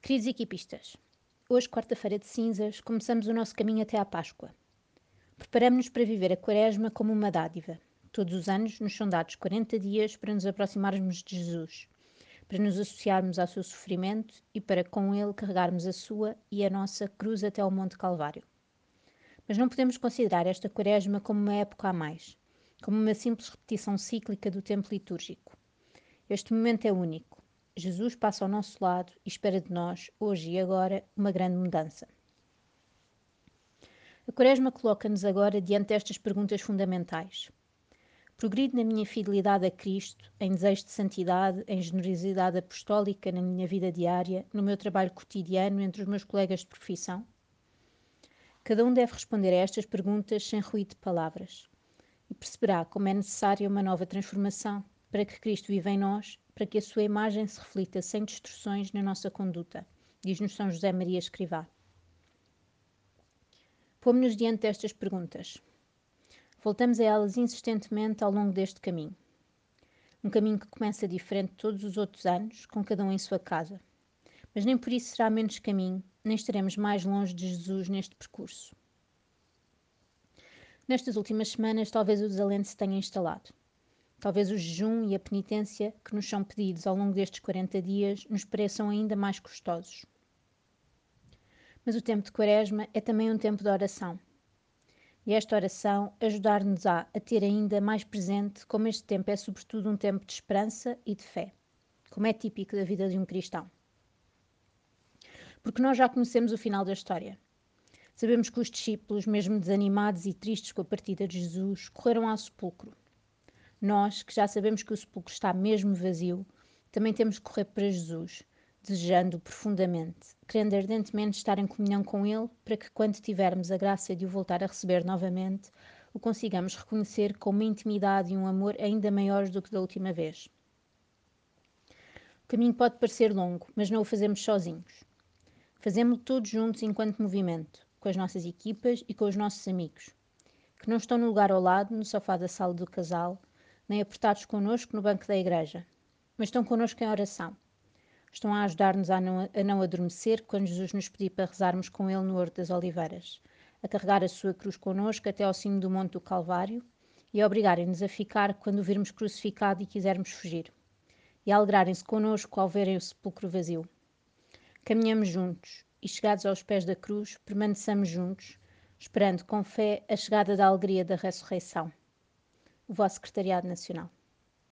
Queridos equipistas, hoje, quarta-feira de cinzas, começamos o nosso caminho até à Páscoa. Preparamos-nos para viver a Quaresma como uma dádiva. Todos os anos nos são dados 40 dias para nos aproximarmos de Jesus, para nos associarmos ao seu sofrimento e para com ele carregarmos a sua e a nossa cruz até ao Monte Calvário. Mas não podemos considerar esta Quaresma como uma época a mais, como uma simples repetição cíclica do tempo litúrgico. Este momento é único. Jesus passa ao nosso lado e espera de nós, hoje e agora, uma grande mudança. A Quaresma coloca-nos agora diante destas perguntas fundamentais. Progrido na minha fidelidade a Cristo, em desejo de santidade, em generosidade apostólica na minha vida diária, no meu trabalho cotidiano entre os meus colegas de profissão? Cada um deve responder a estas perguntas sem ruído de palavras e perceberá como é necessária uma nova transformação para que Cristo viva em nós, para que a sua imagem se reflita sem distorções na nossa conduta, diz-nos São José Maria Escrivá. Pomos-nos diante destas perguntas. Voltamos a elas insistentemente ao longo deste caminho. Um caminho que começa diferente todos os outros anos, com cada um em sua casa. Mas nem por isso será menos caminho, nem estaremos mais longe de Jesus neste percurso. Nestas últimas semanas, talvez o desalento se tenha instalado. Talvez o jejum e a penitência que nos são pedidos ao longo destes 40 dias nos pareçam ainda mais custosos. Mas o tempo de Quaresma é também um tempo de oração. E esta oração ajudar-nos-á a ter ainda mais presente como este tempo é sobretudo um tempo de esperança e de fé, como é típico da vida de um cristão porque nós já conhecemos o final da história. Sabemos que os discípulos, mesmo desanimados e tristes com a partida de Jesus, correram ao sepulcro. Nós, que já sabemos que o sepulcro está mesmo vazio, também temos que correr para Jesus, desejando profundamente, querendo ardentemente estar em comunhão com Ele, para que, quando tivermos a graça de o voltar a receber novamente, o consigamos reconhecer com uma intimidade e um amor ainda maiores do que da última vez. O caminho pode parecer longo, mas não o fazemos sozinhos. Fazemos-lo todos juntos enquanto movimento, com as nossas equipas e com os nossos amigos, que não estão no lugar ao lado, no sofá da sala do casal, nem apertados connosco no banco da igreja, mas estão connosco em oração. Estão a ajudar-nos a não, a não adormecer quando Jesus nos pediu para rezarmos com Ele no Horto das Oliveiras, a carregar a sua cruz connosco até ao cimo do Monte do Calvário e a obrigarem-nos a ficar quando o virmos crucificado e quisermos fugir, e a alegrarem-se connosco ao verem o sepulcro vazio. Caminhamos juntos e, chegados aos pés da cruz, permaneçamos juntos, esperando com fé a chegada da alegria da ressurreição. O vosso Secretariado Nacional.